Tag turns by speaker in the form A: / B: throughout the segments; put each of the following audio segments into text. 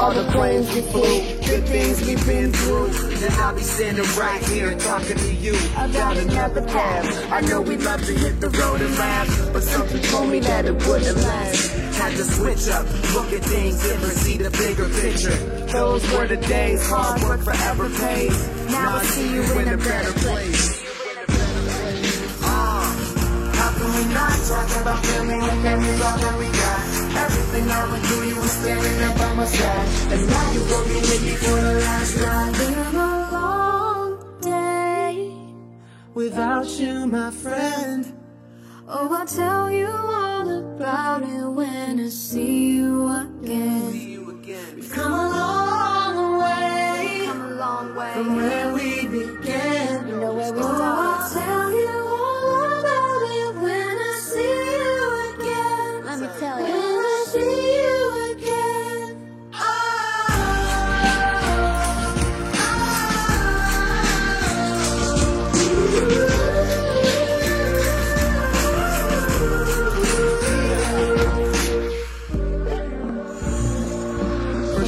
A: All the planes we flew, good things we've been through. And I'll be standing right here talking to you about another path. I know we love to hit the road and laugh, but something told me that it wouldn't last. Had to switch up, look at things different, see the bigger picture. Those were the days, hard work forever pays. Now I see you in a better place. Uh, how can we not talk about family when family's all that we Everything I went through, you were standing there by my side. And now you gon' be with me for the last
B: ride. Been a long day.
A: Without you, my friend.
B: Oh, I'll tell you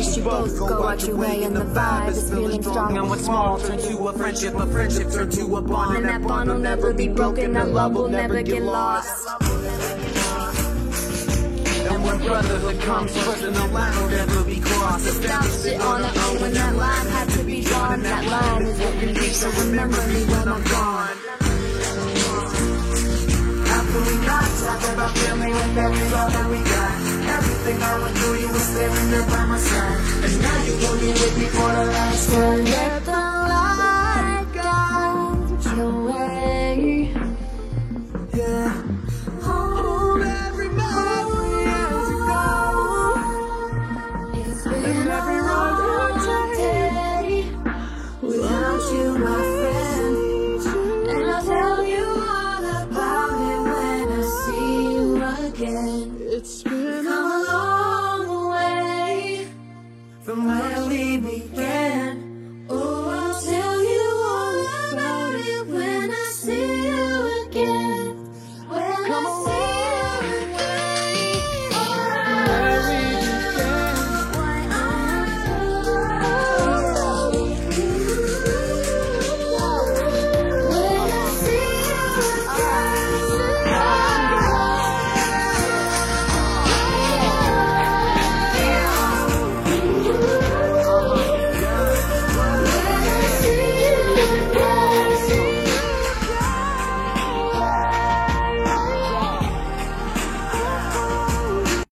A: You both go out your way and the vibe is feeling strong. And what's small turn to a friendship, a friendship turn to a bond. And that bond will never be broken, that love will never get lost. And when brotherhood comes first, and the line will never be crossed. Stop shit on our own when that line had to be drawn. That line is what we need, so remember me when I'm gone. How can we not talk about family when family's all that we got? I knew you were standing there by my side And now you won't be with me for the
B: last time Let the light guide your way
A: Yeah
B: Hold
A: every moment as you go
B: It's been every road you take Without you, my friend And I'll tell you all about it when I see you again
A: It's been
B: leave me. Can't